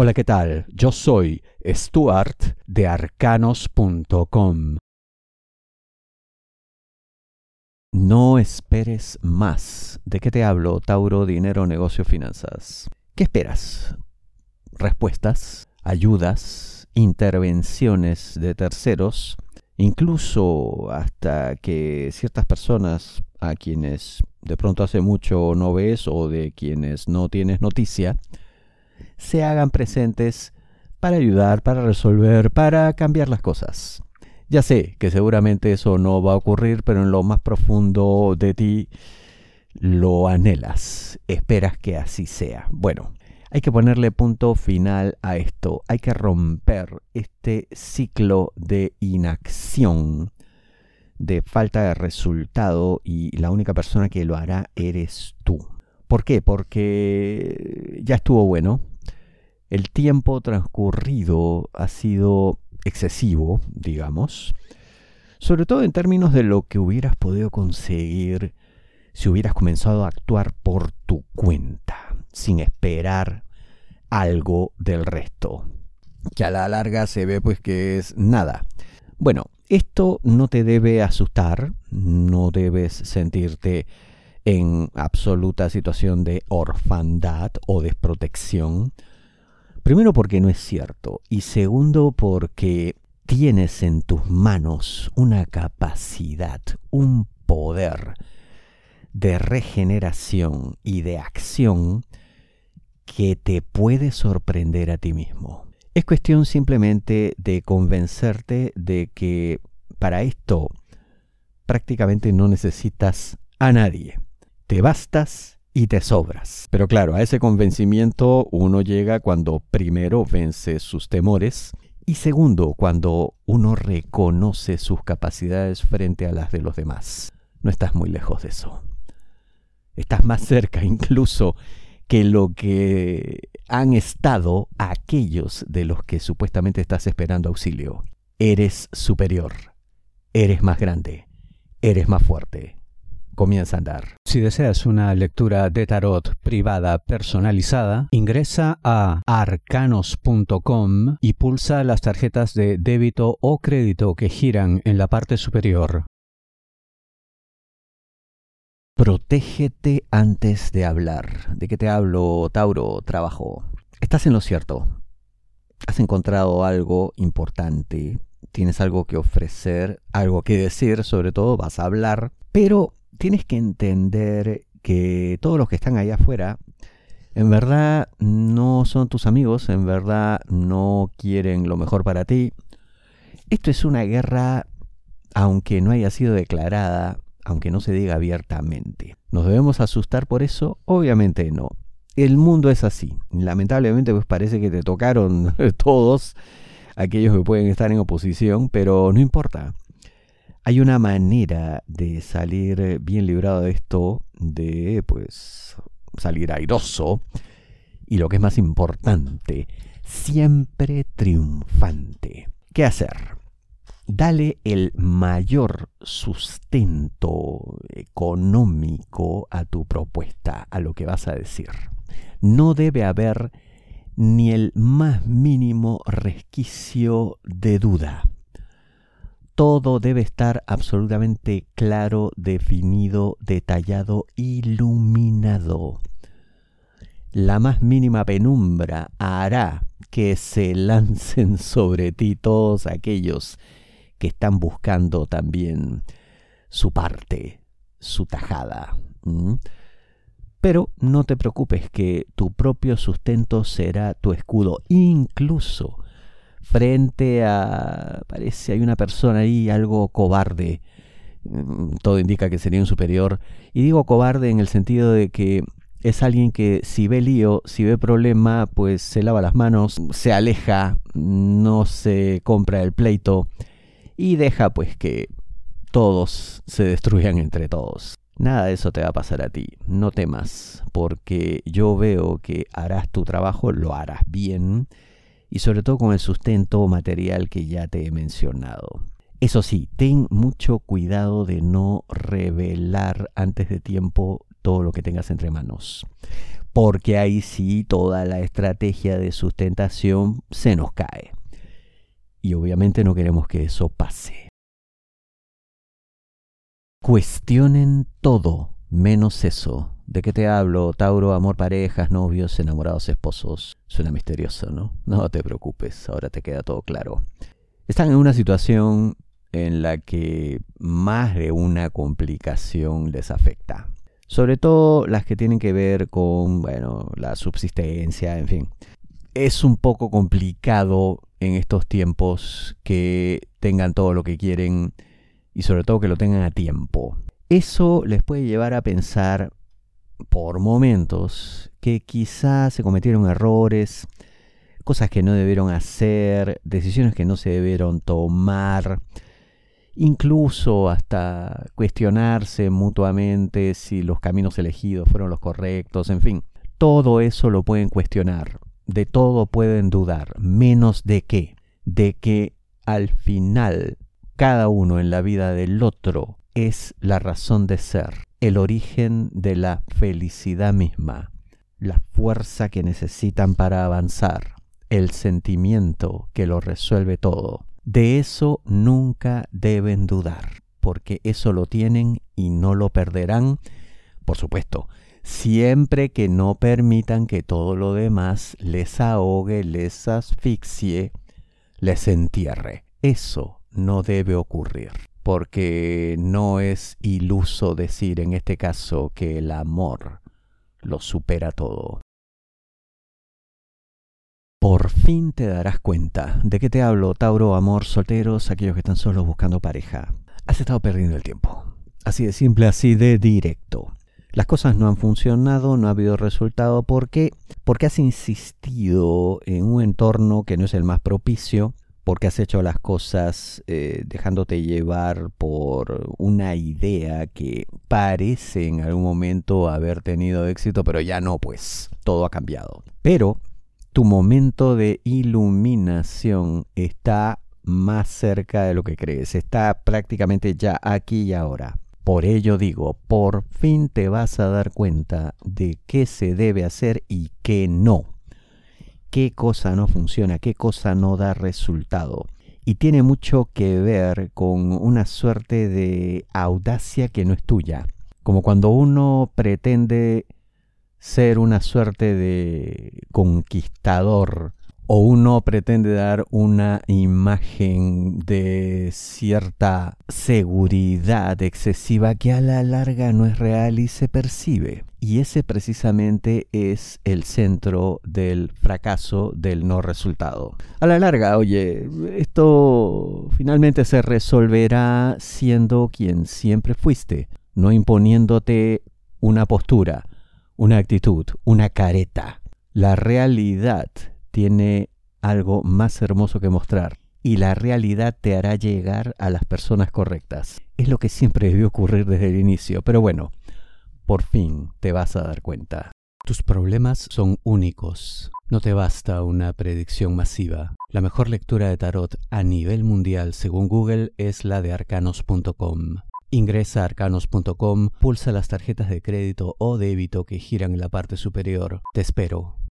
Hola, ¿qué tal? Yo soy Stuart de arcanos.com. No esperes más. ¿De qué te hablo, Tauro, dinero, negocio, finanzas? ¿Qué esperas? Respuestas, ayudas, intervenciones de terceros, incluso hasta que ciertas personas a quienes de pronto hace mucho no ves o de quienes no tienes noticia, se hagan presentes para ayudar, para resolver, para cambiar las cosas. Ya sé que seguramente eso no va a ocurrir, pero en lo más profundo de ti lo anhelas, esperas que así sea. Bueno, hay que ponerle punto final a esto, hay que romper este ciclo de inacción, de falta de resultado y la única persona que lo hará eres tú. ¿Por qué? Porque ya estuvo bueno, el tiempo transcurrido ha sido excesivo, digamos, sobre todo en términos de lo que hubieras podido conseguir si hubieras comenzado a actuar por tu cuenta, sin esperar algo del resto, que a la larga se ve pues que es nada. Bueno, esto no te debe asustar, no debes sentirte en absoluta situación de orfandad o desprotección, Primero porque no es cierto y segundo porque tienes en tus manos una capacidad, un poder de regeneración y de acción que te puede sorprender a ti mismo. Es cuestión simplemente de convencerte de que para esto prácticamente no necesitas a nadie. Te bastas y te sobras. Pero claro, a ese convencimiento uno llega cuando primero vence sus temores y segundo, cuando uno reconoce sus capacidades frente a las de los demás. No estás muy lejos de eso. Estás más cerca incluso que lo que han estado aquellos de los que supuestamente estás esperando auxilio. Eres superior, eres más grande, eres más fuerte, comienza a andar. Si deseas una lectura de tarot privada personalizada, ingresa a arcanos.com y pulsa las tarjetas de débito o crédito que giran en la parte superior. Protégete antes de hablar. ¿De qué te hablo, Tauro? Trabajo. Estás en lo cierto. Has encontrado algo importante. Tienes algo que ofrecer, algo que decir, sobre todo vas a hablar, pero tienes que entender que todos los que están allá afuera en verdad no son tus amigos, en verdad no quieren lo mejor para ti. Esto es una guerra, aunque no haya sido declarada, aunque no se diga abiertamente. ¿Nos debemos asustar por eso? Obviamente no. El mundo es así. Lamentablemente pues parece que te tocaron todos aquellos que pueden estar en oposición, pero no importa hay una manera de salir bien librado de esto, de pues salir airoso y lo que es más importante, siempre triunfante. ¿Qué hacer? Dale el mayor sustento económico a tu propuesta, a lo que vas a decir. No debe haber ni el más mínimo resquicio de duda todo debe estar absolutamente claro, definido, detallado, iluminado. La más mínima penumbra hará que se lancen sobre ti todos aquellos que están buscando también su parte, su tajada. Pero no te preocupes que tu propio sustento será tu escudo, incluso frente a, parece, hay una persona ahí algo cobarde, mm, todo indica que sería un superior, y digo cobarde en el sentido de que es alguien que si ve lío, si ve problema, pues se lava las manos, se aleja, no se compra el pleito y deja pues que todos se destruyan entre todos. Nada de eso te va a pasar a ti, no temas, porque yo veo que harás tu trabajo, lo harás bien, y sobre todo con el sustento material que ya te he mencionado. Eso sí, ten mucho cuidado de no revelar antes de tiempo todo lo que tengas entre manos, porque ahí sí toda la estrategia de sustentación se nos cae. Y obviamente no queremos que eso pase. Cuestionen todo, menos eso. ¿De qué te hablo? Tauro, amor, parejas, novios, enamorados, esposos. Suena misterioso, ¿no? No te preocupes, ahora te queda todo claro. Están en una situación en la que más de una complicación les afecta. Sobre todo las que tienen que ver con, bueno, la subsistencia, en fin. Es un poco complicado en estos tiempos que tengan todo lo que quieren y sobre todo que lo tengan a tiempo. Eso les puede llevar a pensar por momentos que quizás se cometieron errores, cosas que no debieron hacer, decisiones que no se debieron tomar, incluso hasta cuestionarse mutuamente si los caminos elegidos fueron los correctos, en fin, todo eso lo pueden cuestionar, de todo pueden dudar, menos de qué, de que al final cada uno en la vida del otro es la razón de ser, el origen de la felicidad misma, la fuerza que necesitan para avanzar, el sentimiento que lo resuelve todo. De eso nunca deben dudar, porque eso lo tienen y no lo perderán, por supuesto, siempre que no permitan que todo lo demás les ahogue, les asfixie, les entierre. Eso no debe ocurrir, porque no es iluso decir en este caso que el amor lo supera todo. Por fin te darás cuenta de qué te hablo, Tauro, amor, solteros, aquellos que están solos buscando pareja. Has estado perdiendo el tiempo. Así de simple, así de directo. Las cosas no han funcionado, no ha habido resultado. ¿Por qué? Porque has insistido en un entorno que no es el más propicio, porque has hecho las cosas eh, dejándote llevar por una idea que parece en algún momento haber tenido éxito, pero ya no, pues todo ha cambiado. Pero tu momento de iluminación está más cerca de lo que crees, está prácticamente ya aquí y ahora. Por ello digo, por fin te vas a dar cuenta de qué se debe hacer y qué no. Qué cosa no funciona, qué cosa no da resultado. Y tiene mucho que ver con una suerte de audacia que no es tuya. Como cuando uno pretende ser una suerte de conquistador o uno pretende dar una imagen de cierta seguridad excesiva que a la larga no es real y se percibe. Y ese precisamente es el centro del fracaso, del no resultado. A la larga, oye, esto finalmente se resolverá siendo quien siempre fuiste, no imponiéndote una postura, una actitud, una careta. La realidad tiene algo más hermoso que mostrar y la realidad te hará llegar a las personas correctas. Es lo que siempre debió ocurrir desde el inicio, pero bueno, por fin te vas a dar cuenta. Tus problemas son únicos. No te basta una predicción masiva. La mejor lectura de tarot a nivel mundial según Google es la de arcanos.com. Ingresa a arcanos.com, pulsa las tarjetas de crédito o débito que giran en la parte superior. Te espero.